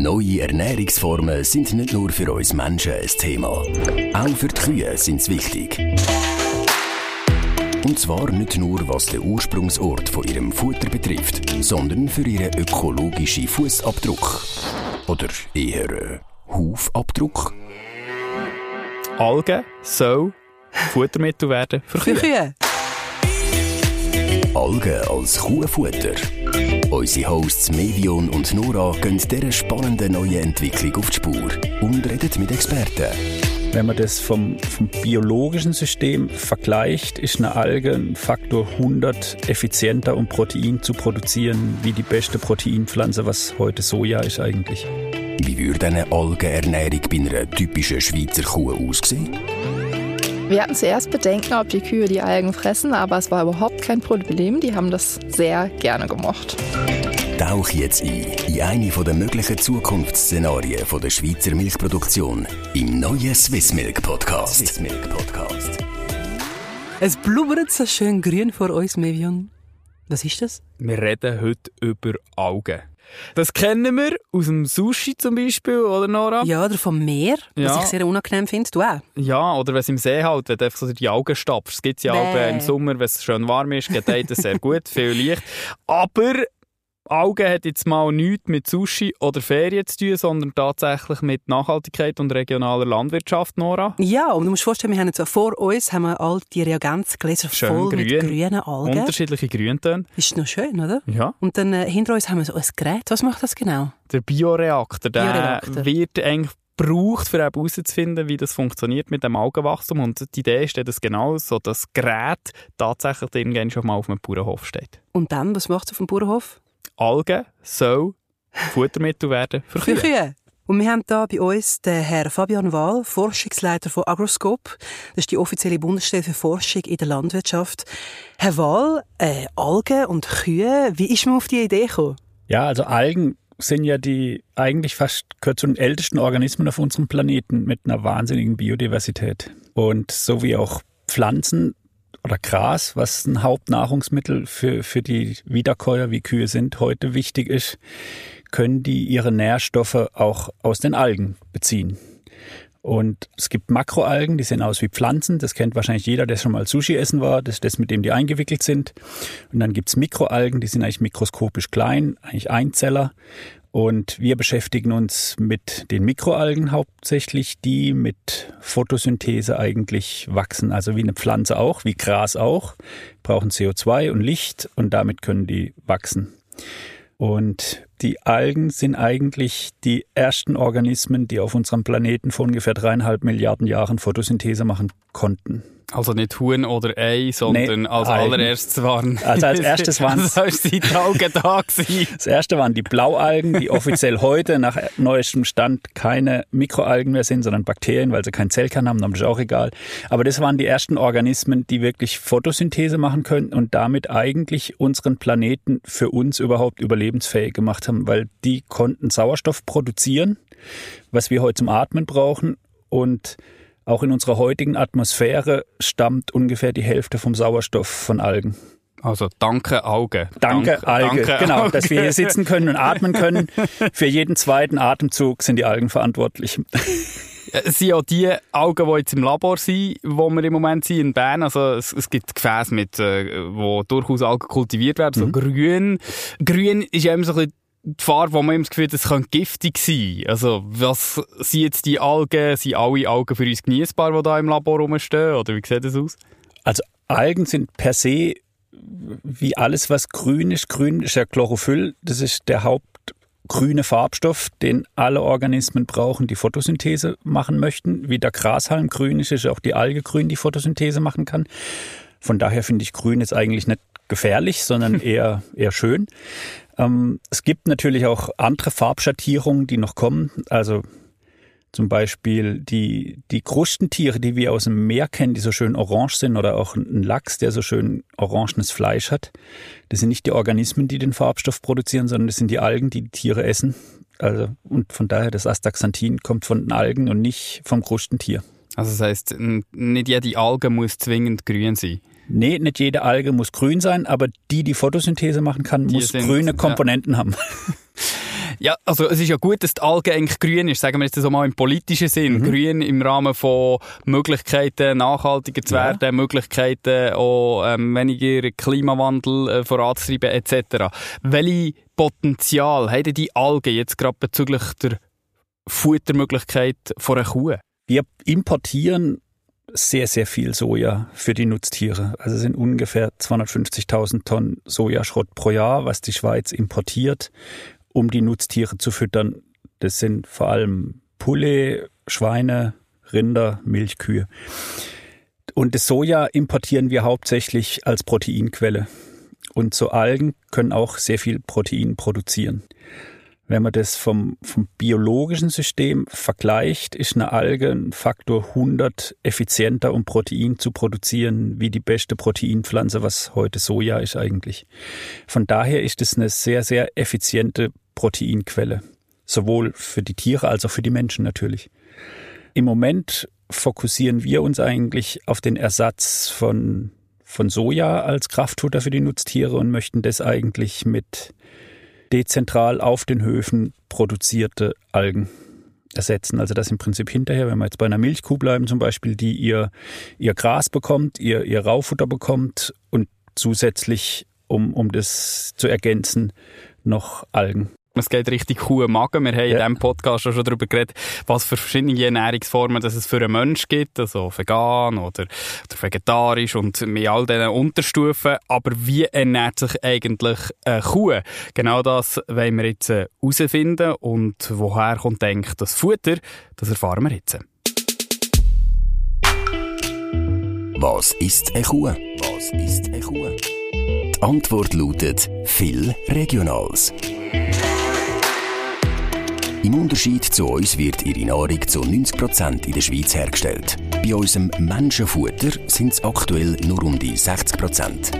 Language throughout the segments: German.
Neue Ernährungsformen sind nicht nur für uns Menschen ein Thema. Auch für die Kühe sind sie wichtig. Und zwar nicht nur, was den Ursprungsort von ihrem Futter betrifft, sondern für ihren ökologischen Fußabdruck. Oder eher äh, Hufabdruck. Algen soll Futtermittel werden für. Kühe. Algen als Kuhfutter. Unsere Hosts Mevion und Nora gehen dieser spannenden neuen Entwicklung auf die Spur und reden mit Experten. Wenn man das vom, vom biologischen System vergleicht, ist eine Alge ein Faktor 100 effizienter, um Protein zu produzieren, wie die beste Proteinpflanze, was heute Soja ist eigentlich. Wie würde eine Algenernährung bei einer typischen Schweizer Kuh aussehen? Wir hatten zuerst Bedenken, ob die Kühe die Algen fressen, aber es war überhaupt kein Problem. Die haben das sehr gerne gemocht. Tauch jetzt ein in eine der möglichen Zukunftsszenarien von der Schweizer Milchproduktion im neuen Swiss Milk Podcast. Swiss Milk Podcast. Es blubbert so schön grün vor uns, Mevion. Was ist das? Wir reden heute über Algen. Das kennen wir aus dem Sushi zum Beispiel, oder Nora? Ja, oder vom Meer, Ja. was ich sehr unangenehm finde. Du auch? Ja, oder wenn es im See halt, wenn du einfach so die Augen stapfst. Es gibt ja auch Bäh. im Sommer, wenn es schön warm ist, gedeiht es sehr gut, viel Licht. Aber Augen hat jetzt mal nichts mit Sushi oder Ferien zu tun, sondern tatsächlich mit Nachhaltigkeit und regionaler Landwirtschaft, Nora. Ja, und du musst vorstellen, wir haben jetzt vor uns haben wir all die Reagenzgläser Schön voll mit grün. grünen Algen. Unterschiedliche Grüntöne. Ist noch schön, oder? Ja. Und dann äh, hinter uns haben wir so ein Gerät. Was macht das genau? Der Bioreaktor, der Bioreaktor. wird eigentlich gebraucht, um herauszufinden, wie das funktioniert mit dem Algenwachstum. Und die Idee ist, dass genau so das Gerät tatsächlich irgendwann schon mal auf einem Bauernhof steht. Und dann, was macht es auf dem Bauernhof? Algen soll Futtermittel werden für Für Kühe. Kühe. Und wir haben da bei uns den Herrn Fabian Wahl, Forschungsleiter von Agroscope. Das ist die offizielle Bundesstelle für Forschung in der Landwirtschaft. Herr Wahl, äh, Algen und Kühe, wie ist man auf die Idee gekommen? Ja, also Algen sind ja die eigentlich fast gehört zu den ältesten Organismen auf unserem Planeten mit einer wahnsinnigen Biodiversität. Und so wie auch Pflanzen oder Gras, was ein Hauptnahrungsmittel für, für die Wiederkäuer wie Kühe sind, heute wichtig ist, können die ihre Nährstoffe auch aus den Algen beziehen. Und es gibt Makroalgen, die sehen aus wie Pflanzen. Das kennt wahrscheinlich jeder, der schon mal Sushi essen war. Das ist das, mit dem die eingewickelt sind. Und dann gibt's Mikroalgen, die sind eigentlich mikroskopisch klein, eigentlich Einzeller. Und wir beschäftigen uns mit den Mikroalgen hauptsächlich, die mit Photosynthese eigentlich wachsen. Also wie eine Pflanze auch, wie Gras auch, brauchen CO2 und Licht und damit können die wachsen. Und die Algen sind eigentlich die ersten Organismen, die auf unserem Planeten vor ungefähr dreieinhalb Milliarden Jahren Photosynthese machen konnten. Also nicht Huhn oder Ei, sondern Nee, als Algen. allererstes waren... Also als erstes waren's- Also als die Augen da gewesen. Das erste waren die Blaualgen, die offiziell heute nach neuestem Stand keine Mikroalgen mehr sind, sondern Bakterien, weil sie keinen Zellkern haben, das ist auch egal. Aber das waren die ersten Organismen, die wirklich Photosynthese machen können und damit eigentlich unseren Planeten für uns überhaupt überlebensfähig gemacht haben, weil die konnten Sauerstoff produzieren, was wir heute zum Atmen brauchen und auch in unserer heutigen Atmosphäre stammt ungefähr die Hälfte vom Sauerstoff von Algen. Also danke Augen. Danke, Alge. danke, genau, Alge. dass wir hier sitzen können und atmen können. Für jeden zweiten Atemzug sind die Algen verantwortlich. Es sind ja die Algen, die jetzt im Labor sind, wo wir im Moment sind in Bern. Also es, es gibt Gefäße, mit, äh, wo durchaus Algen kultiviert werden, so grün. Grün ist ja immer so ein bisschen die Farbe, wo man immer das Gefühl hat, es könnte giftig sein. Also was sind jetzt die Algen? Sind alle Algen für uns genießbar, die da im Labor rumstehen? Oder wie sieht das aus? Also Algen sind per se wie alles, was grün ist. Grün ist ja Chlorophyll. Das ist der hauptgrüne Farbstoff, den alle Organismen brauchen, die Photosynthese machen möchten. Wie der Grashalm grün ist, ist auch die Alge grün, die Photosynthese machen kann. Von daher finde ich grün jetzt eigentlich nicht gefährlich, sondern eher, eher schön. Ähm, es gibt natürlich auch andere Farbschattierungen, die noch kommen. Also zum Beispiel die, die Krustentiere, die wir aus dem Meer kennen, die so schön orange sind, oder auch ein Lachs, der so schön orangenes Fleisch hat. Das sind nicht die Organismen, die den Farbstoff produzieren, sondern das sind die Algen, die die Tiere essen. Also, und von daher, das Astaxanthin kommt von den Algen und nicht vom Krustentier. Also das heisst, n- nicht jede Alge muss zwingend grün sein. Nee, nicht jede Alge muss grün sein, aber die, die Photosynthese machen kann, Die muss sind- grüne ja. Komponenten haben. Ja, also es ist ja gut, dass die Alge eigentlich grün ist, sagen wir jetzt so mal im politischen Sinn. Mhm. Grün im Rahmen von Möglichkeiten, nachhaltiger zu werden, ja. Möglichkeiten auch ähm, weniger Klimawandel äh, voranzutreiben etc. Welche Potenzial haben die Algen jetzt gerade bezüglich der Futtermöglichkeit von einer Kuh? Wir importieren sehr, sehr viel Soja für die Nutztiere. Also es sind ungefähr 250.000 Tonnen Sojaschrott pro Jahr, was die Schweiz importiert, um die Nutztiere zu füttern. Das sind vor allem Pulle, Schweine, Rinder, Milchkühe. Und das Soja importieren wir hauptsächlich als Proteinquelle. Und so Algen können auch sehr viel Protein produzieren. Wenn man das vom, vom biologischen System vergleicht, ist eine Alge ein Faktor 100 effizienter, um Protein zu produzieren, wie die beste Proteinpflanze, was heute Soja ist eigentlich. Von daher ist es eine sehr, sehr effiziente Proteinquelle. Sowohl für die Tiere als auch für die Menschen natürlich. Im Moment fokussieren wir uns eigentlich auf den Ersatz von, von Soja als Kraftfutter für die Nutztiere und möchten das eigentlich mit dezentral auf den Höfen produzierte Algen ersetzen. Also das im Prinzip hinterher, wenn wir jetzt bei einer Milchkuh bleiben zum Beispiel, die ihr, ihr Gras bekommt, ihr, ihr Raufutter bekommt und zusätzlich, um, um das zu ergänzen, noch Algen es geht richtig Kuh Magen. Wir haben ja. in diesem Podcast schon darüber geredet, was für verschiedene Ernährungsformen das es für einen Menschen gibt, also vegan oder, oder vegetarisch und mit all diesen Unterstufen. Aber wie ernährt sich eigentlich eine Kuh? Genau das wollen wir jetzt äh, herausfinden und woher kommt eigentlich das Futter? Das erfahren wir jetzt. Was ist eine Kuh? Was ist eine Kuh? Die Antwort lautet viel Regionals. Im Unterschied zu uns wird ihre Nahrung zu 90% in der Schweiz hergestellt. Bei unserem Menschenfutter sind es aktuell nur um die 60%.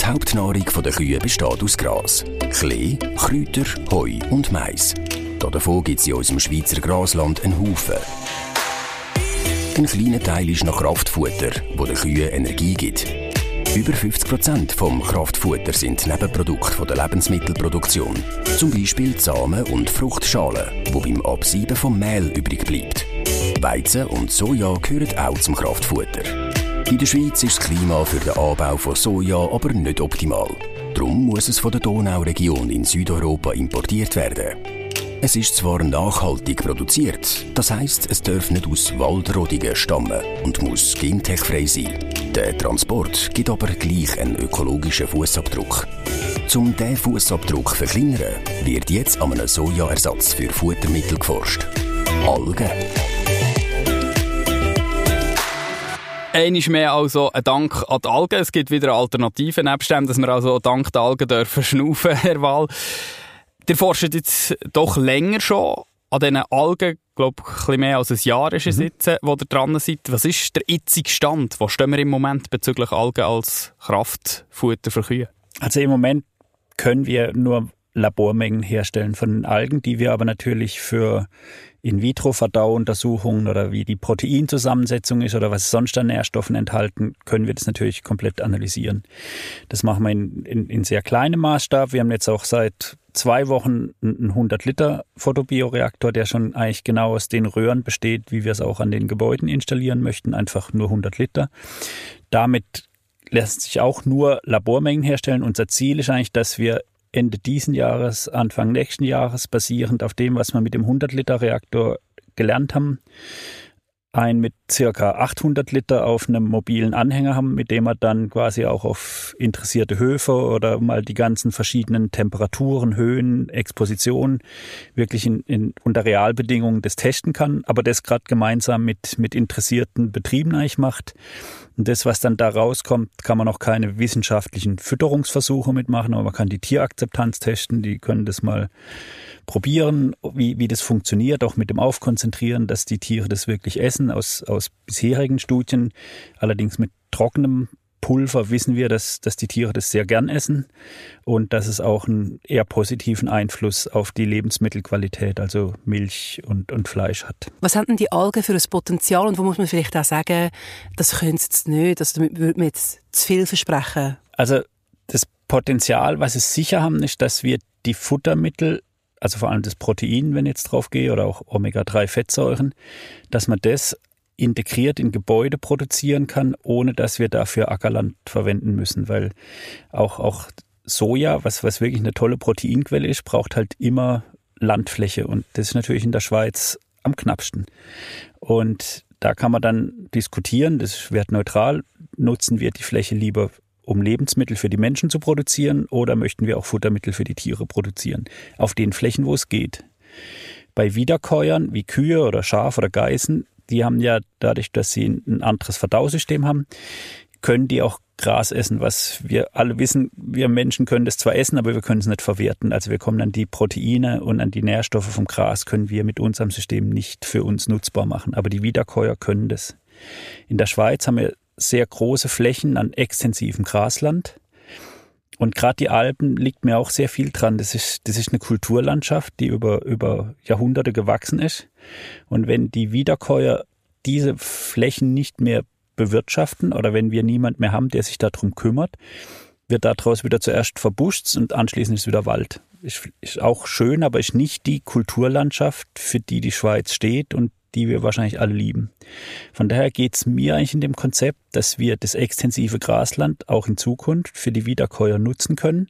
Die Hauptnahrung der Kühe besteht aus Gras, Klee, Kräuter, Heu und Mais. Davon gibt es in unserem Schweizer Grasland einen Haufen. Ein kleiner Teil ist noch Kraftfutter, wo den Kühen Energie gibt. Über 50 Prozent vom Kraftfutter sind Nebenprodukte der Lebensmittelproduktion. Zum Beispiel Samen und Fruchtschalen, wo beim Absieben vom Mehl übrig bleibt. Weizen und Soja gehören auch zum Kraftfutter. In der Schweiz ist das Klima für den Anbau von Soja aber nicht optimal. Darum muss es von der Donauregion in Südeuropa importiert werden. Es ist zwar nachhaltig produziert, das heißt, es darf nicht aus Waldrodungen stammen und muss gentechfrei sein. Der Transport gibt aber gleich einen ökologischen Fußabdruck. Um diesen Fußabdruck zu verkleinern, wird jetzt an einem Sojaersatz für Futtermittel geforscht. Algen. Einmal mehr also ein Dank an die Algen. Es gibt wieder Alternativen nebst dem, dass wir also dank der Algen dürfen schnaufen, Herr Wahl. Ihr forscht jetzt doch länger schon an diesen Algen, glaube ich, ein bisschen mehr als ein Jahr ist es mhm. jetzt, wo ihr dran seid. Was ist der jetzige Stand? Wo stehen wir im Moment bezüglich Algen als Kraftfutter für Kühe? Also im Moment können wir nur Labormengen herstellen von Algen, die wir aber natürlich für In-vitro-Verdauuntersuchungen oder wie die Proteinzusammensetzung ist oder was sonst an Nährstoffen enthalten, können wir das natürlich komplett analysieren. Das machen wir in, in, in sehr kleinem Maßstab. Wir haben jetzt auch seit zwei Wochen einen 100 Liter Photobioreaktor, der schon eigentlich genau aus den Röhren besteht, wie wir es auch an den Gebäuden installieren möchten, einfach nur 100 Liter. Damit lässt sich auch nur Labormengen herstellen. Unser Ziel ist eigentlich, dass wir Ende diesen Jahres, Anfang nächsten Jahres, basierend auf dem, was wir mit dem 100 Liter Reaktor gelernt haben, ein mit circa 800 Liter auf einem mobilen Anhänger haben, mit dem wir dann quasi auch auf interessierte Höfe oder mal die ganzen verschiedenen Temperaturen, Höhen, Expositionen wirklich in, in unter Realbedingungen das testen kann, aber das gerade gemeinsam mit, mit interessierten Betrieben eigentlich macht. Und das, was dann da rauskommt, kann man noch keine wissenschaftlichen Fütterungsversuche mitmachen, aber man kann die Tierakzeptanz testen, die können das mal probieren, wie, wie das funktioniert, auch mit dem Aufkonzentrieren, dass die Tiere das wirklich essen. Aus, aus bisherigen Studien, allerdings mit trockenem Pulver, wissen wir, dass, dass die Tiere das sehr gern essen und dass es auch einen eher positiven Einfluss auf die Lebensmittelqualität, also Milch und, und Fleisch hat. Was haben denn die Algen für ein Potenzial und wo muss man vielleicht auch sagen, das können sie jetzt nicht, also damit würde man jetzt zu viel versprechen? Also das Potenzial, was sie sicher haben, ist, dass wir die Futtermittel also vor allem das Protein, wenn ich jetzt drauf gehe, oder auch Omega-3-Fettsäuren, dass man das integriert in Gebäude produzieren kann, ohne dass wir dafür Ackerland verwenden müssen, weil auch, auch Soja, was, was wirklich eine tolle Proteinquelle ist, braucht halt immer Landfläche und das ist natürlich in der Schweiz am knappsten. Und da kann man dann diskutieren, das ist wertneutral, nutzen wir die Fläche lieber um Lebensmittel für die Menschen zu produzieren oder möchten wir auch Futtermittel für die Tiere produzieren? Auf den Flächen, wo es geht. Bei Wiederkäuern wie Kühe oder Schaf oder Geißen, die haben ja dadurch, dass sie ein anderes Verdausystem haben, können die auch Gras essen, was wir alle wissen, wir Menschen können das zwar essen, aber wir können es nicht verwerten. Also wir kommen an die Proteine und an die Nährstoffe vom Gras können wir mit unserem System nicht für uns nutzbar machen. Aber die Wiederkäuer können das. In der Schweiz haben wir sehr große Flächen an extensivem Grasland. Und gerade die Alpen liegt mir auch sehr viel dran. Das ist, das ist eine Kulturlandschaft, die über, über Jahrhunderte gewachsen ist. Und wenn die Wiederkäuer diese Flächen nicht mehr bewirtschaften oder wenn wir niemand mehr haben, der sich darum kümmert, wird daraus wieder zuerst verbuscht und anschließend ist wieder Wald. Ist, ist auch schön, aber ist nicht die Kulturlandschaft, für die die Schweiz steht und die wir wahrscheinlich alle lieben. Von daher geht es mir eigentlich in dem Konzept, dass wir das extensive Grasland auch in Zukunft für die Wiederkäuer nutzen können.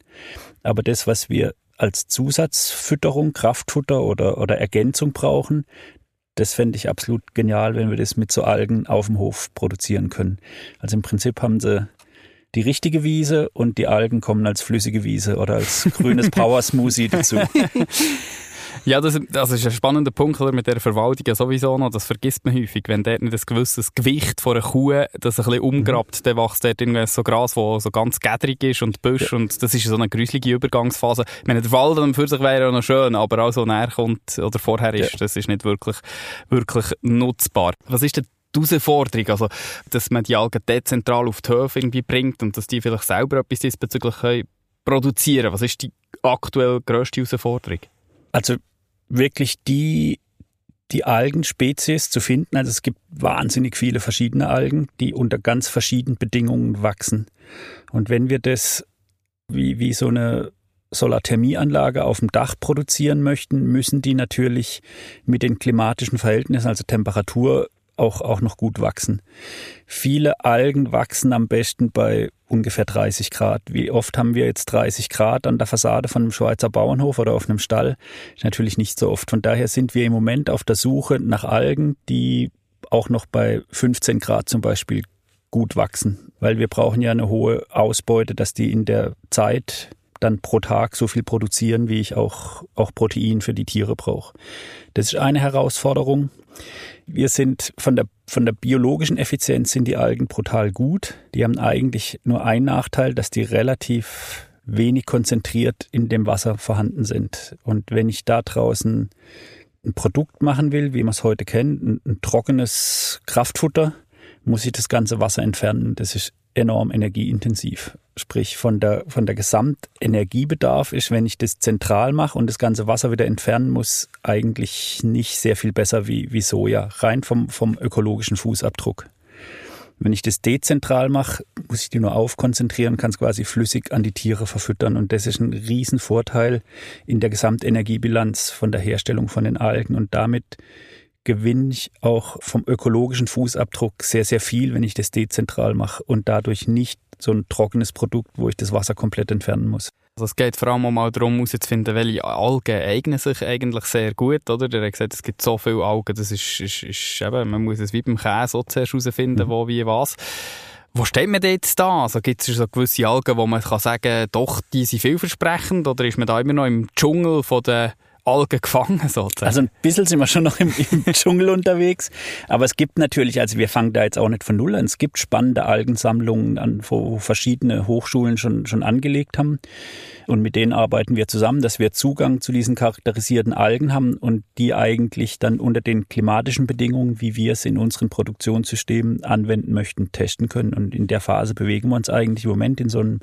Aber das, was wir als Zusatzfütterung, Kraftfutter oder, oder Ergänzung brauchen, das fände ich absolut genial, wenn wir das mit so Algen auf dem Hof produzieren können. Also im Prinzip haben sie die richtige Wiese und die Algen kommen als flüssige Wiese oder als grünes Power Smoothie dazu. Ja, das, das ist ein spannender Punkt mit der Verwaltung sowieso noch. Das vergisst man häufig. Wenn dort nicht ein gewisses Gewicht von einer Kuh das ein bisschen umgrabt, mhm. dann wächst dort irgendwie so Gras, das so ganz gädrig ist und Büsch ja. und das ist so eine gruselige Übergangsphase. Ich meine, der Wald an für sich wäre ja noch schön, aber auch so näher kommt oder vorher ist, ja. das ist nicht wirklich, wirklich nutzbar. Was ist denn die Herausforderung, also, dass man die Algen dezentral auf die Höfe irgendwie bringt und dass die vielleicht selber etwas diesbezüglich können produzieren Was ist die aktuell grösste Herausforderung? Also wirklich die, die Algenspezies zu finden. Also es gibt wahnsinnig viele verschiedene Algen, die unter ganz verschiedenen Bedingungen wachsen. Und wenn wir das wie, wie so eine Solarthermieanlage auf dem Dach produzieren möchten, müssen die natürlich mit den klimatischen Verhältnissen, also Temperatur, auch, auch noch gut wachsen. Viele Algen wachsen am besten bei ungefähr 30 Grad. Wie oft haben wir jetzt 30 Grad an der Fassade von einem Schweizer Bauernhof oder auf einem Stall? Natürlich nicht so oft. Von daher sind wir im Moment auf der Suche nach Algen, die auch noch bei 15 Grad zum Beispiel gut wachsen, weil wir brauchen ja eine hohe Ausbeute, dass die in der Zeit dann pro Tag so viel produzieren, wie ich auch, auch Protein für die Tiere brauche. Das ist eine Herausforderung. Wir sind von der, von der biologischen Effizienz sind die Algen brutal gut. Die haben eigentlich nur einen Nachteil, dass die relativ wenig konzentriert in dem Wasser vorhanden sind. Und wenn ich da draußen ein Produkt machen will, wie man es heute kennt, ein, ein trockenes Kraftfutter, muss ich das ganze Wasser entfernen. Das ist enorm energieintensiv. Sprich, von der, von der Gesamtenergiebedarf ist, wenn ich das zentral mache und das ganze Wasser wieder entfernen muss, eigentlich nicht sehr viel besser wie, wie Soja, rein vom, vom ökologischen Fußabdruck. Wenn ich das dezentral mache, muss ich die nur aufkonzentrieren, kann es quasi flüssig an die Tiere verfüttern. Und das ist ein Riesenvorteil in der Gesamtenergiebilanz von der Herstellung von den Algen. Und damit gewinne ich auch vom ökologischen Fußabdruck sehr, sehr viel, wenn ich das dezentral mache und dadurch nicht so ein trockenes Produkt, wo ich das Wasser komplett entfernen muss. Also es geht vor allem mal darum, herauszufinden, welche Algen eignen sich eigentlich sehr gut, oder? Der hat gesagt, es gibt so viele Algen, das ist, ist, ist eben, man muss es wie beim Käse so zuerst herausfinden, mhm. wo, wie, was. Wo steht man jetzt da? Also gibt es so gewisse Algen, wo man kann sagen, doch, die sind vielversprechend, oder ist man da immer noch im Dschungel von der Algen gefangen, sozusagen. Also ein bisschen sind wir schon noch im, im Dschungel unterwegs. Aber es gibt natürlich, also wir fangen da jetzt auch nicht von Null an. Es gibt spannende Algensammlungen, an, wo verschiedene Hochschulen schon, schon angelegt haben. Und mit denen arbeiten wir zusammen, dass wir Zugang zu diesen charakterisierten Algen haben und die eigentlich dann unter den klimatischen Bedingungen, wie wir es in unseren Produktionssystemen anwenden möchten, testen können. Und in der Phase bewegen wir uns eigentlich im Moment in so einem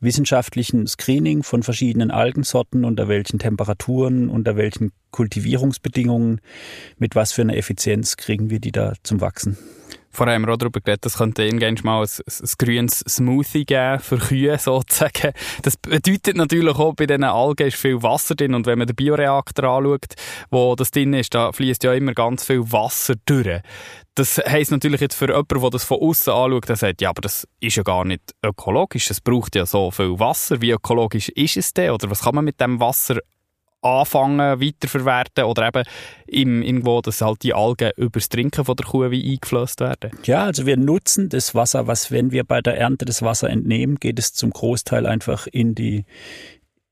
wissenschaftlichen Screening von verschiedenen Algensorten, unter welchen Temperaturen, unter welchen Kultivierungsbedingungen, mit was für einer Effizienz kriegen wir die da zum Wachsen. Vorher haben wir auch darüber geredet, es könnte irgendwann mal ein, ein, grünes Smoothie geben für Kühe sozusagen. Das bedeutet natürlich auch, bei diesen Algen ist viel Wasser drin und wenn man den Bioreaktor anschaut, wo das drin ist, da fließt ja immer ganz viel Wasser durch. Das heisst natürlich jetzt für jemanden, der das von außen anschaut, der sagt, ja, aber das ist ja gar nicht ökologisch, es braucht ja so viel Wasser. Wie ökologisch ist es denn? Oder was kann man mit dem Wasser anfangen, weiterverwerten oder eben im, irgendwo, dass halt die Algen übers Trinken von der Kuh wie eingeflößt werden? Ja, also wir nutzen das Wasser, was, wenn wir bei der Ernte das Wasser entnehmen, geht es zum Großteil einfach in die,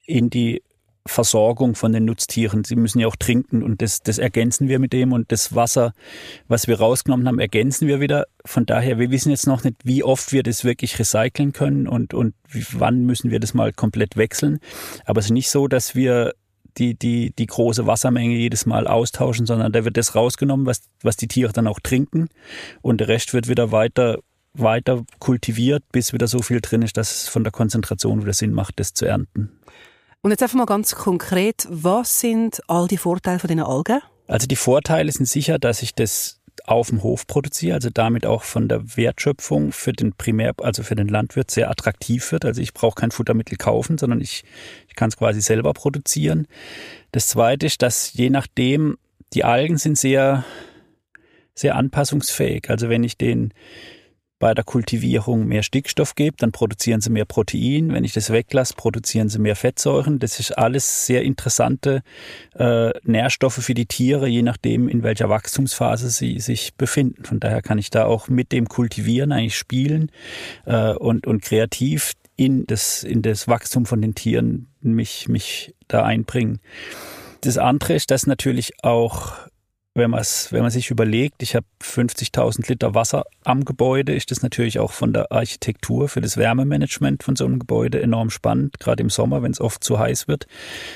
in die Versorgung von den Nutztieren. Sie müssen ja auch trinken und das, das ergänzen wir mit dem und das Wasser, was wir rausgenommen haben, ergänzen wir wieder. Von daher, wir wissen jetzt noch nicht, wie oft wir das wirklich recyceln können und, und wann müssen wir das mal komplett wechseln. Aber es ist nicht so, dass wir die, die, die große Wassermenge jedes Mal austauschen, sondern da wird das rausgenommen, was, was die Tiere dann auch trinken und der Rest wird wieder weiter weiter kultiviert, bis wieder so viel drin ist, dass es von der Konzentration wieder Sinn macht, das zu ernten. Und jetzt einfach mal ganz konkret, was sind all die Vorteile von den Algen? Also die Vorteile sind sicher, dass ich das auf dem Hof produziere, also damit auch von der Wertschöpfung für den Primär, also für den Landwirt sehr attraktiv wird. Also ich brauche kein Futtermittel kaufen, sondern ich, ich kann es quasi selber produzieren. Das zweite ist, dass je nachdem, die Algen sind sehr, sehr anpassungsfähig. Also wenn ich den bei der Kultivierung mehr Stickstoff gebe, dann produzieren sie mehr Protein. Wenn ich das weglasse, produzieren sie mehr Fettsäuren. Das ist alles sehr interessante äh, Nährstoffe für die Tiere, je nachdem, in welcher Wachstumsphase sie sich befinden. Von daher kann ich da auch mit dem Kultivieren eigentlich spielen äh, und, und kreativ in das, in das Wachstum von den Tieren mich, mich da einbringen. Das andere ist, dass natürlich auch wenn, wenn man sich überlegt, ich habe 50.000 Liter Wasser am Gebäude, ist das natürlich auch von der Architektur für das Wärmemanagement von so einem Gebäude enorm spannend. Gerade im Sommer, wenn es oft zu heiß wird,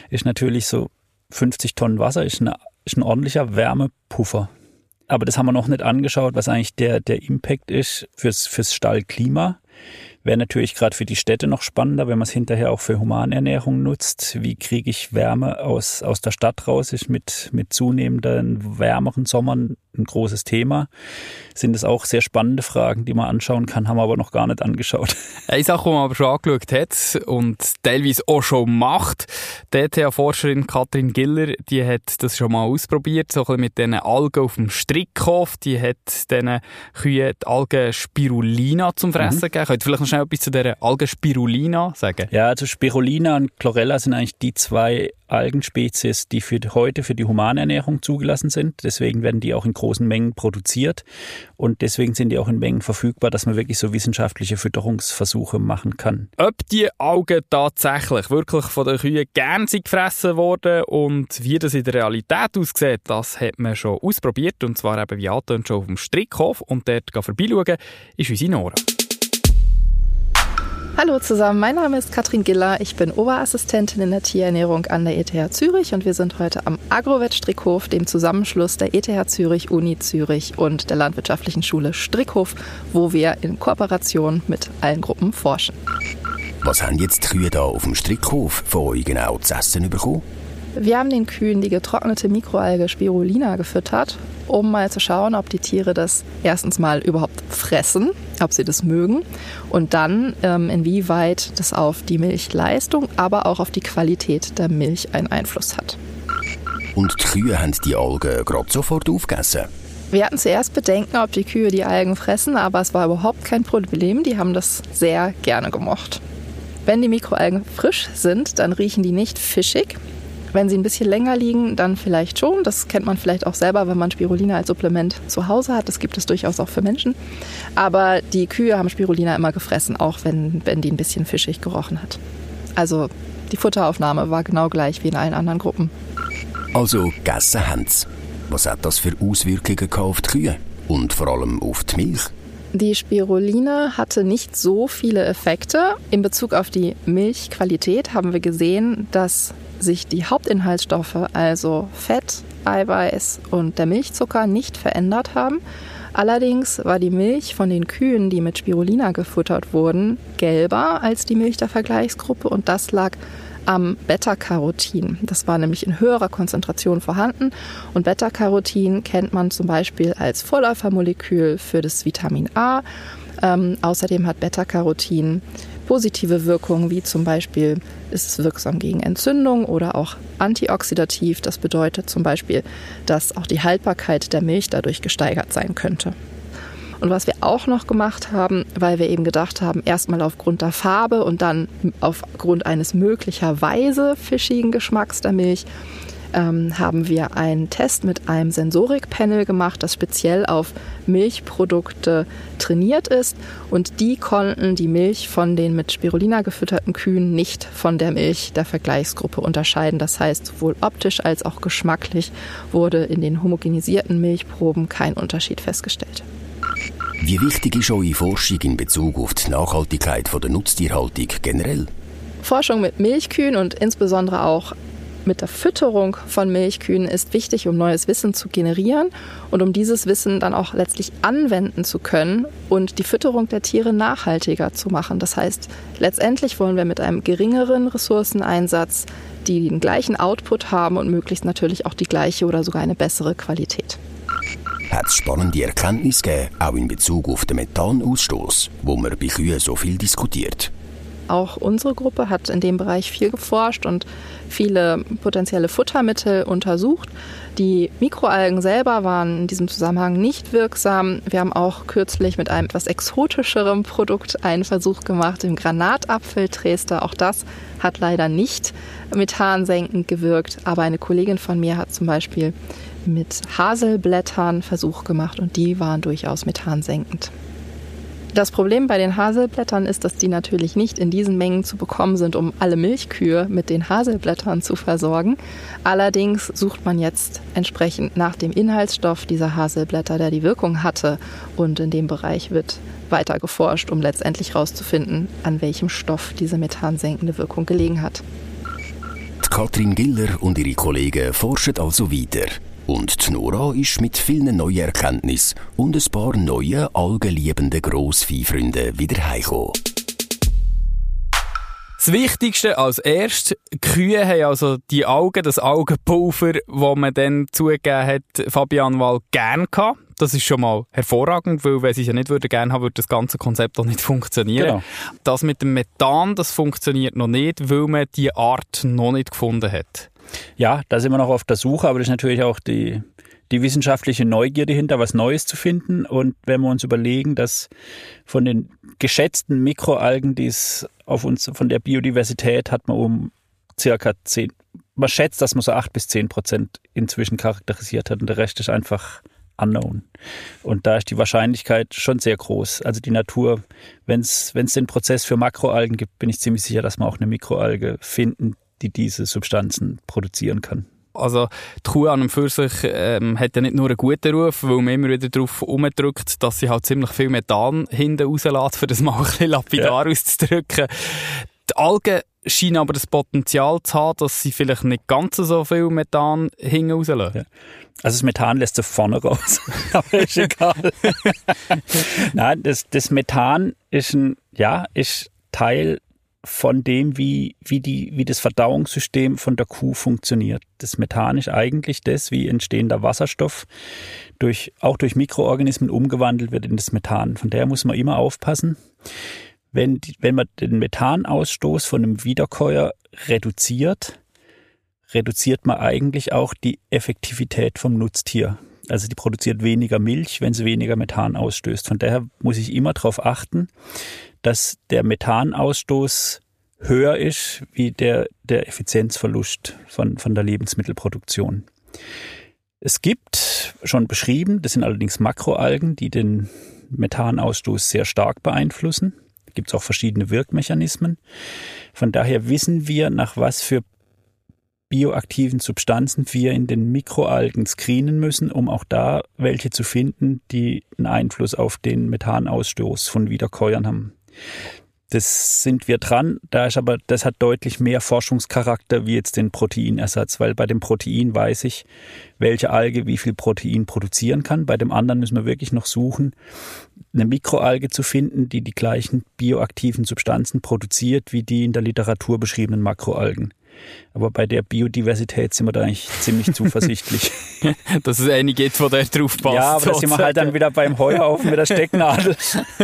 ist natürlich so 50 Tonnen Wasser ist, eine, ist ein ordentlicher Wärmepuffer. Aber das haben wir noch nicht angeschaut, was eigentlich der, der Impact ist fürs, fürs Stallklima. Wäre natürlich gerade für die Städte noch spannender, wenn man es hinterher auch für Humanernährung nutzt. Wie kriege ich Wärme aus, aus der Stadt raus? Ist mit, mit zunehmenden wärmeren Sommern ein großes Thema. Sind es auch sehr spannende Fragen, die man anschauen kann, haben wir aber noch gar nicht angeschaut. Eine Sache, die man aber schon angeschaut hat und teilweise auch schon macht, die ETH-Forscherin Katrin Giller, die hat das schon mal ausprobiert, so ein bisschen mit diesen Algen auf dem Strickhof. Die hat diesen Kühen die Algen Spirulina zum Fressen mhm. gegeben. Könnt ihr vielleicht noch schnell etwas zu dieser Algen Spirulina sagen? Ja, also Spirulina und Chlorella sind eigentlich die zwei Algenspezies, die für heute für die Humanernährung zugelassen sind. Deswegen werden die auch in großen Mengen produziert und deswegen sind die auch in Mengen verfügbar, dass man wirklich so wissenschaftliche Fütterungsversuche machen kann. Ob die Augen tatsächlich wirklich von den Kühen gern gefressen wurden und wie das in der Realität aussieht, das hat man schon ausprobiert und zwar eben wie angetönt schon auf dem Strickhof und dort vorbeischauen ist unsere Nora. Hallo zusammen, mein Name ist Katrin Giller. Ich bin Oberassistentin in der Tierernährung an der ETH Zürich und wir sind heute am Agrovet Strickhof, dem Zusammenschluss der ETH Zürich, Uni Zürich und der Landwirtschaftlichen Schule Strickhof, wo wir in Kooperation mit allen Gruppen forschen. Was haben jetzt die Kühe da auf dem Strickhof von euch genau zu essen bekommen? Wir haben den Kühen die getrocknete Mikroalge Spirulina gefüttert, um mal zu schauen, ob die Tiere das erstens mal überhaupt fressen, ob sie das mögen und dann ähm, inwieweit das auf die Milchleistung, aber auch auf die Qualität der Milch einen Einfluss hat. Und die Kühe haben die Algen gerade sofort aufgegessen? Wir hatten zuerst Bedenken, ob die Kühe die Algen fressen, aber es war überhaupt kein Problem. Die haben das sehr gerne gemocht. Wenn die Mikroalgen frisch sind, dann riechen die nicht fischig, wenn sie ein bisschen länger liegen, dann vielleicht schon. Das kennt man vielleicht auch selber, wenn man Spirulina als Supplement zu Hause hat. Das gibt es durchaus auch für Menschen. Aber die Kühe haben Spirulina immer gefressen, auch wenn, wenn die ein bisschen fischig gerochen hat. Also die Futteraufnahme war genau gleich wie in allen anderen Gruppen. Also gegessen haben sie. Was hat das für Auswirkungen auf die Kühe? Und vor allem auf die Milch? Die Spirulina hatte nicht so viele Effekte. In Bezug auf die Milchqualität haben wir gesehen, dass sich die Hauptinhaltsstoffe, also Fett, Eiweiß und der Milchzucker, nicht verändert haben. Allerdings war die Milch von den Kühen, die mit Spirulina gefuttert wurden, gelber als die Milch der Vergleichsgruppe und das lag am Beta-Carotin. Das war nämlich in höherer Konzentration vorhanden und Beta-Carotin kennt man zum Beispiel als Vorläufermolekül für das Vitamin A. Ähm, außerdem hat Beta-Carotin positive Wirkungen, wie zum Beispiel ist es wirksam gegen Entzündung oder auch antioxidativ. Das bedeutet zum Beispiel, dass auch die Haltbarkeit der Milch dadurch gesteigert sein könnte. Und was wir auch noch gemacht haben, weil wir eben gedacht haben, erstmal aufgrund der Farbe und dann aufgrund eines möglicherweise fischigen Geschmacks der Milch, ähm, haben wir einen Test mit einem Sensorikpanel gemacht, das speziell auf Milchprodukte trainiert ist. Und die konnten die Milch von den mit Spirulina gefütterten Kühen nicht von der Milch der Vergleichsgruppe unterscheiden. Das heißt, sowohl optisch als auch geschmacklich wurde in den homogenisierten Milchproben kein Unterschied festgestellt. Wie wichtig ist eure Forschung in Bezug auf die Nachhaltigkeit der Nutztierhaltung generell? Forschung mit Milchkühen und insbesondere auch mit der Fütterung von Milchkühen ist wichtig, um neues Wissen zu generieren und um dieses Wissen dann auch letztlich anwenden zu können und die Fütterung der Tiere nachhaltiger zu machen. Das heißt, letztendlich wollen wir mit einem geringeren Ressourceneinsatz die den gleichen Output haben und möglichst natürlich auch die gleiche oder sogar eine bessere Qualität. Hat es spannende Erkenntnisse gegeben, auch in Bezug auf den Methanausstoß, wo man bei Kühen so viel diskutiert? Auch unsere Gruppe hat in dem Bereich viel geforscht und viele potenzielle Futtermittel untersucht. Die Mikroalgen selber waren in diesem Zusammenhang nicht wirksam. Wir haben auch kürzlich mit einem etwas exotischeren Produkt einen Versuch gemacht, dem Granatapfeltrester. Auch das hat leider nicht methansenkend gewirkt. Aber eine Kollegin von mir hat zum Beispiel mit Haselblättern Versuch gemacht und die waren durchaus methansenkend. Das Problem bei den Haselblättern ist, dass die natürlich nicht in diesen Mengen zu bekommen sind, um alle Milchkühe mit den Haselblättern zu versorgen. Allerdings sucht man jetzt entsprechend nach dem Inhaltsstoff dieser Haselblätter, der die Wirkung hatte. Und in dem Bereich wird weiter geforscht, um letztendlich herauszufinden, an welchem Stoff diese methansenkende Wirkung gelegen hat. Katrin Giller und ihre Kollegen forschen also weiter. Und die Nora ist mit vielen neuen Erkenntnissen und ein paar neuen algenliebenden Grossviehfreunden wieder heimgekommen. Das Wichtigste als erstes, Kühe haben also die Augen, das Augenpulver, das man dann zugegeben hat, Fabian Wall gern gehabt. Das ist schon mal hervorragend, weil wenn sie es ja nicht würden gerne haben, würde das ganze Konzept auch nicht funktionieren. Genau. Das mit dem Methan, das funktioniert noch nicht, weil man die Art noch nicht gefunden hat. Ja, da sind wir noch auf der Suche, aber das ist natürlich auch die, die wissenschaftliche Neugierde hinter, was Neues zu finden. Und wenn wir uns überlegen, dass von den geschätzten Mikroalgen, die es auf uns, von der Biodiversität hat man um circa zehn, man schätzt, dass man so acht bis zehn Prozent inzwischen charakterisiert hat und der Rest ist einfach unknown. Und da ist die Wahrscheinlichkeit schon sehr groß. Also die Natur, wenn es den Prozess für Makroalgen gibt, bin ich ziemlich sicher, dass wir auch eine Mikroalge finden, die diese Substanzen produzieren kann. Also die Kuh an und für sich ähm, hat ja nicht nur einen guten Ruf, weil man immer wieder darauf umdrückt, dass sie halt ziemlich viel Methan hinten rauslässt, für das mal ein bisschen lapidar ja. auszudrücken. Die Algen scheinen aber das Potenzial zu haben, dass sie vielleicht nicht ganz so viel Methan hinten rauslassen. Ja. Also das Methan lässt sie vorne raus, aber ist egal. Nein, das, das Methan ist ein, ja, ist Teil von dem, wie, wie, die, wie das Verdauungssystem von der Kuh funktioniert. Das Methan ist eigentlich das, wie entstehender Wasserstoff durch, auch durch Mikroorganismen umgewandelt wird in das Methan. Von daher muss man immer aufpassen. Wenn, wenn man den Methanausstoß von einem Wiederkäuer reduziert, reduziert man eigentlich auch die Effektivität vom Nutztier. Also die produziert weniger Milch, wenn sie weniger Methan ausstößt. Von daher muss ich immer darauf achten, dass der Methanausstoß höher ist wie der, der Effizienzverlust von, von der Lebensmittelproduktion. Es gibt schon beschrieben, das sind allerdings Makroalgen, die den Methanausstoß sehr stark beeinflussen. Da gibt es auch verschiedene Wirkmechanismen. Von daher wissen wir, nach was für bioaktiven Substanzen wir in den Mikroalgen screenen müssen, um auch da welche zu finden, die einen Einfluss auf den Methanausstoß von Wiederkäuern haben. Das sind wir dran. Da ist aber, das hat deutlich mehr Forschungscharakter wie jetzt den Proteinersatz, weil bei dem Protein weiß ich, welche Alge wie viel Protein produzieren kann. Bei dem anderen müssen wir wirklich noch suchen, eine Mikroalge zu finden, die die gleichen bioaktiven Substanzen produziert wie die in der Literatur beschriebenen Makroalgen. Aber bei der Biodiversität sind wir da eigentlich ziemlich zuversichtlich. Dass es eine gibt, die da drauf passt. Ja, aber da sind wir halt dann wieder beim Heuhaufen mit der Stecknadel.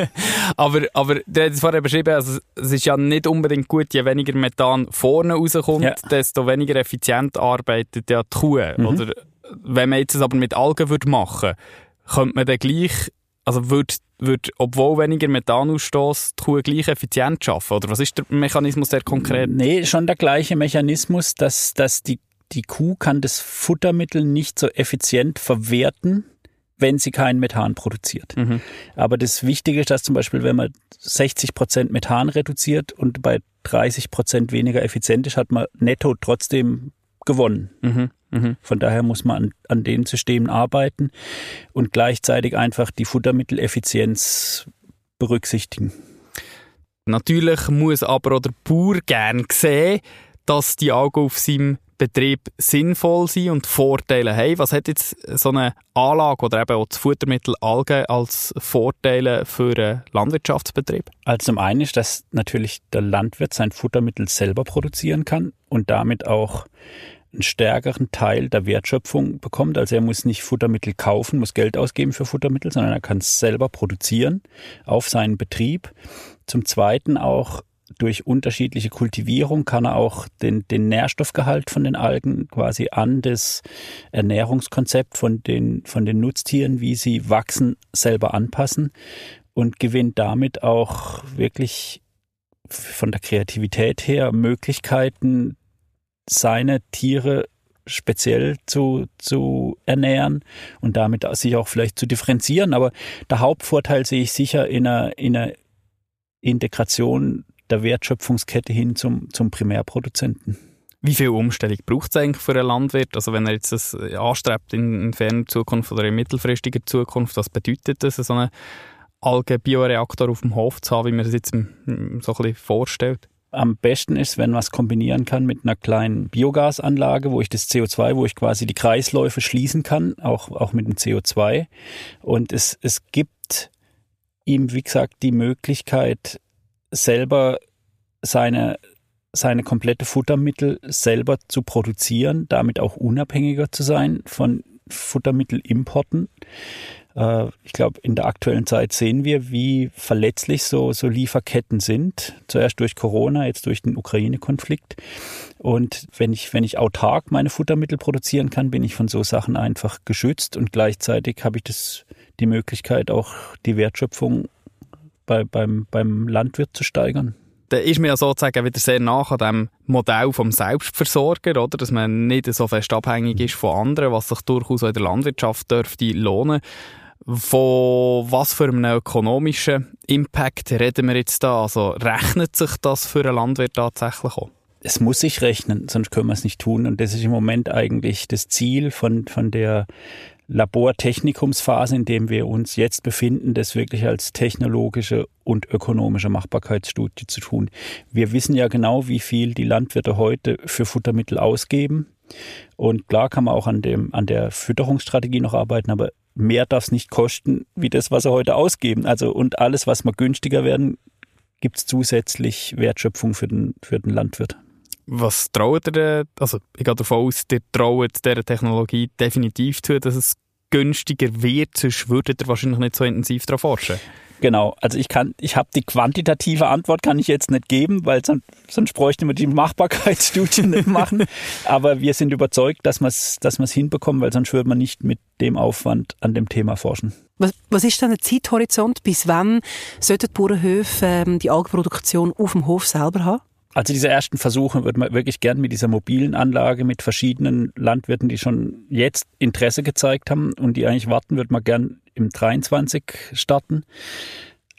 aber, aber du hast es vorher beschrieben, also es ist ja nicht unbedingt gut, je weniger Methan vorne rauskommt, ja. desto weniger effizient arbeitet ja die Kuh. Mhm. Oder wenn man jetzt es aber mit Algen würde machen, könnte man dann gleich, also würde wird, obwohl weniger Methanausstoß, die Kuh gleich effizient arbeiten? Oder was ist der Mechanismus der konkret? Nee, schon der gleiche Mechanismus, dass, dass die, die Kuh kann das Futtermittel nicht so effizient verwerten, wenn sie kein Methan produziert. Mhm. Aber das Wichtige ist, dass zum Beispiel, wenn man 60 Prozent Methan reduziert und bei 30 Prozent weniger effizient ist, hat man netto trotzdem gewonnen. Mhm. Mhm. Von daher muss man an, an den Systemen arbeiten und gleichzeitig einfach die Futtermitteleffizienz berücksichtigen. Natürlich muss aber auch der Bauer gern sehen, dass die Augen auf seinem Betrieb sinnvoll sind und Vorteile haben. Was hat jetzt so eine Anlage oder eben auch das Futtermittel Algen als Vorteile für einen Landwirtschaftsbetrieb? Also zum einen ist, dass natürlich der Landwirt sein Futtermittel selber produzieren kann und damit auch einen stärkeren Teil der Wertschöpfung bekommt. Also er muss nicht Futtermittel kaufen, muss Geld ausgeben für Futtermittel, sondern er kann es selber produzieren auf seinen Betrieb. Zum Zweiten auch durch unterschiedliche Kultivierung kann er auch den, den Nährstoffgehalt von den Algen quasi an das Ernährungskonzept von den, von den Nutztieren, wie sie wachsen, selber anpassen und gewinnt damit auch wirklich von der Kreativität her Möglichkeiten, seine Tiere speziell zu, zu ernähren und damit sich auch vielleicht zu differenzieren. Aber der Hauptvorteil sehe ich sicher in einer, in einer Integration der Wertschöpfungskette hin zum, zum Primärproduzenten. Wie viel Umstellung braucht es eigentlich für einen Landwirt? Also wenn er jetzt das anstrebt in, in ferner Zukunft oder in mittelfristiger Zukunft, was bedeutet das, so einen Algenbioreaktor auf dem Hof zu haben, wie man es jetzt so ein bisschen vorstellt? Am besten ist, wenn man es kombinieren kann mit einer kleinen Biogasanlage, wo ich das CO2, wo ich quasi die Kreisläufe schließen kann, auch, auch mit dem CO2. Und es, es gibt ihm, wie gesagt, die Möglichkeit, selber seine, seine komplette Futtermittel selber zu produzieren, damit auch unabhängiger zu sein von Futtermittelimporten. Äh, ich glaube, in der aktuellen Zeit sehen wir, wie verletzlich so, so Lieferketten sind. Zuerst durch Corona, jetzt durch den Ukraine-Konflikt. Und wenn ich, wenn ich autark meine Futtermittel produzieren kann, bin ich von so Sachen einfach geschützt und gleichzeitig habe ich das, die Möglichkeit, auch die Wertschöpfung bei, beim, beim Landwirt zu steigern da ist mir ja sozusagen wieder sehr nach an dem Modell vom Selbstversorger, oder? Dass man nicht so fest abhängig ist von anderen, was sich durchaus in der Landwirtschaft dürfte lohnen. Von was für einem ökonomischen Impact reden wir jetzt da? Also rechnet sich das für einen Landwirt tatsächlich auch? Es muss sich rechnen, sonst können wir es nicht tun. Und das ist im Moment eigentlich das Ziel von, von der Labortechnikumsphase, in dem wir uns jetzt befinden, das wirklich als technologische und ökonomische Machbarkeitsstudie zu tun. Wir wissen ja genau, wie viel die Landwirte heute für Futtermittel ausgeben. Und klar kann man auch an, dem, an der Fütterungsstrategie noch arbeiten, aber mehr darf es nicht kosten, wie das, was sie heute ausgeben. Also und alles, was mal günstiger werden, gibt es zusätzlich Wertschöpfung für den, für den Landwirt. Was traut ihr, also ich gehe davon aus, ihr traut dieser Technologie definitiv zu, dass es günstiger wird, sonst würdet ihr wahrscheinlich nicht so intensiv darauf forschen. Genau, also ich kann, ich habe die quantitative Antwort kann ich jetzt nicht geben, weil sonst, sonst bräuchten wir die Machbarkeitsstudien nicht machen. Aber wir sind überzeugt, dass wir es dass wir's hinbekommen, weil sonst würde man nicht mit dem Aufwand an dem Thema forschen. Was, was ist denn der Zeithorizont? Bis wann sollten die Bauernhöfe ähm, die Algenproduktion auf dem Hof selber haben? Also diese ersten Versuche würde man wirklich gern mit dieser mobilen Anlage mit verschiedenen Landwirten, die schon jetzt Interesse gezeigt haben und die eigentlich warten, würde man gern im 23 starten.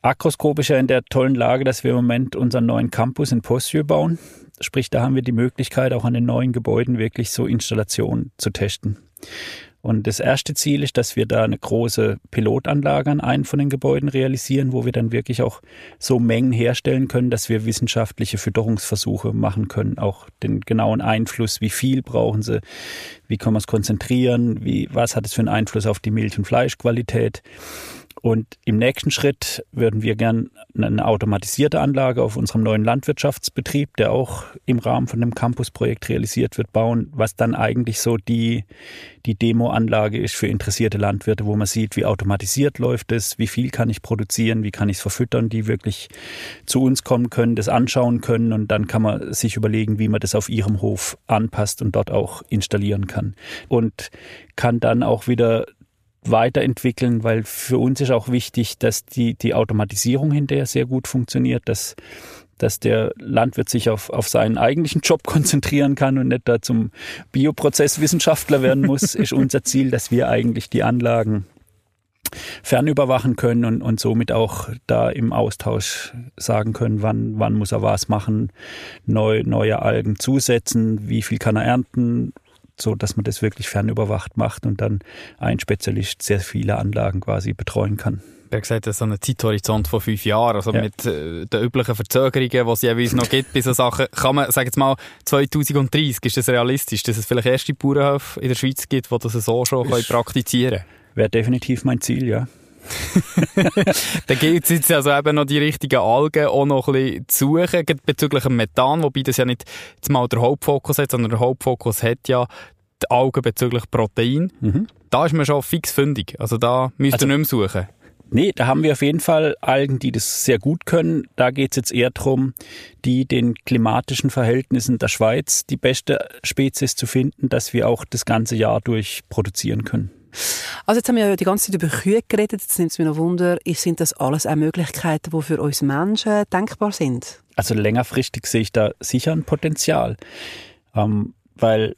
Akroskop ist ja in der tollen Lage, dass wir im Moment unseren neuen Campus in Postjö bauen. Sprich, da haben wir die Möglichkeit, auch an den neuen Gebäuden wirklich so Installationen zu testen. Und das erste Ziel ist, dass wir da eine große Pilotanlage an einem von den Gebäuden realisieren, wo wir dann wirklich auch so Mengen herstellen können, dass wir wissenschaftliche Fütterungsversuche machen können. Auch den genauen Einfluss, wie viel brauchen sie, wie kann man es konzentrieren, wie, was hat es für einen Einfluss auf die Milch- und Fleischqualität. Und im nächsten Schritt würden wir gern eine automatisierte Anlage auf unserem neuen Landwirtschaftsbetrieb, der auch im Rahmen von dem Campus-Projekt realisiert wird, bauen, was dann eigentlich so die, die Demo-Anlage ist für interessierte Landwirte, wo man sieht, wie automatisiert läuft es, wie viel kann ich produzieren, wie kann ich es verfüttern, die wirklich zu uns kommen können, das anschauen können und dann kann man sich überlegen, wie man das auf ihrem Hof anpasst und dort auch installieren kann. Und kann dann auch wieder weiterentwickeln, weil für uns ist auch wichtig, dass die, die Automatisierung hinterher sehr gut funktioniert, dass, dass der Landwirt sich auf, auf seinen eigentlichen Job konzentrieren kann und nicht da zum Bioprozesswissenschaftler werden muss, ist unser Ziel, dass wir eigentlich die Anlagen fernüberwachen können und, und somit auch da im Austausch sagen können, wann, wann muss er was machen, neu, neue Algen zusetzen, wie viel kann er ernten, so dass man das wirklich fernüberwacht macht und dann ein Spezialist sehr viele Anlagen quasi betreuen kann. Er hat gesagt, das ist so ein Zeithorizont von fünf Jahren. Also ja. mit äh, den üblichen Verzögerungen, die es jeweils noch gibt bei so Sachen, kann man, sagen jetzt mal, 2030, ist das realistisch, dass es vielleicht erste Bauernhöfe in der Schweiz gibt, die das so schon können praktizieren können? Wäre definitiv mein Ziel, ja. Dann gilt es jetzt also eben noch die richtigen Algen auch noch ein bisschen zu suchen, bezüglich dem Methan, wobei das ja nicht jetzt mal der Hauptfokus hat, sondern der Hauptfokus hat ja die Algen bezüglich Protein. Mhm. Da ist man schon fix fündig, also da müsst also, ihr nicht mehr suchen. Nee, da haben wir auf jeden Fall Algen, die das sehr gut können. Da geht es jetzt eher darum, die den klimatischen Verhältnissen der Schweiz die beste Spezies zu finden, dass wir auch das ganze Jahr durch produzieren können. Also jetzt haben wir ja die ganze Zeit über Kühe geredet. Jetzt nimmt es mir noch Wunder, sind das alles auch Möglichkeiten, die für uns Menschen denkbar sind? Also längerfristig sehe ich da sicher ein Potenzial. Ähm, weil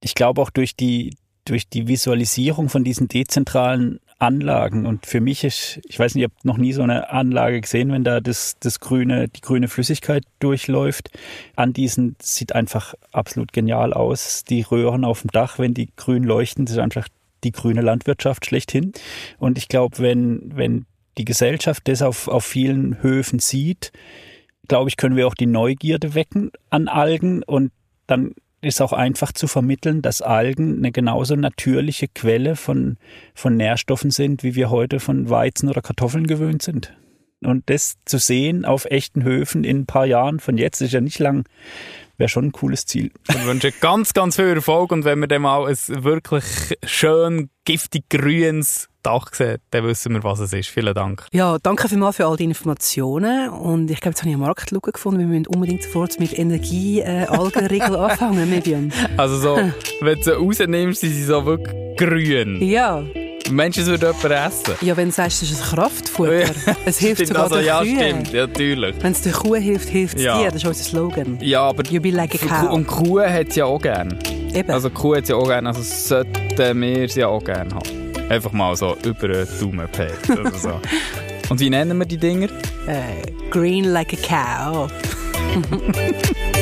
ich glaube auch durch die, durch die Visualisierung von diesen dezentralen Anlagen und für mich ist, ich weiß nicht, ich habe noch nie so eine Anlage gesehen, wenn da das, das grüne, die grüne Flüssigkeit durchläuft. An diesen sieht einfach absolut genial aus. Die Röhren auf dem Dach, wenn die grün leuchten, das ist einfach die grüne Landwirtschaft schlechthin. Und ich glaube, wenn, wenn die Gesellschaft das auf, auf vielen Höfen sieht, glaube ich, können wir auch die Neugierde wecken an Algen und dann ist auch einfach zu vermitteln, dass Algen eine genauso natürliche Quelle von, von Nährstoffen sind, wie wir heute von Weizen oder Kartoffeln gewöhnt sind. Und das zu sehen auf echten Höfen in ein paar Jahren, von jetzt ist ja nicht lang, wäre schon ein cooles Ziel. Ich wünsche ganz, ganz viel Erfolg und wenn wir dann mal ein wirklich schön giftig grünes Dach sehen, dann wissen wir, was es ist. Vielen Dank. Ja, danke vielmals für all die Informationen und ich glaube, jetzt habe ich eine Marktlücke gefunden. Wir müssen unbedingt sofort mit Energie-Algenregel äh, anfangen, Medium. Also so, wenn du sie rausnimmst, sind sie so wirklich grün. Ja. Menschen würden jemand essen. Ja, wenn du sagst, es ist ein Kraftfutter. Es hilft stimmt, sogar also, ja, Kühe. stimmt, ja, natürlich. Wenn es der Kuh hilft, hilft es Ja. dir. Das ist unser Slogan. Ja, aber You be like a cow. und Kuh hat sie ja auch gern. Eben. Also Kuh hat ja auch gern, also sollten wir sie ja auch gern haben. Einfach mal so über den Daumen gepackt oder so. Und wie nennen wir die Dinger? äh, green like a cow.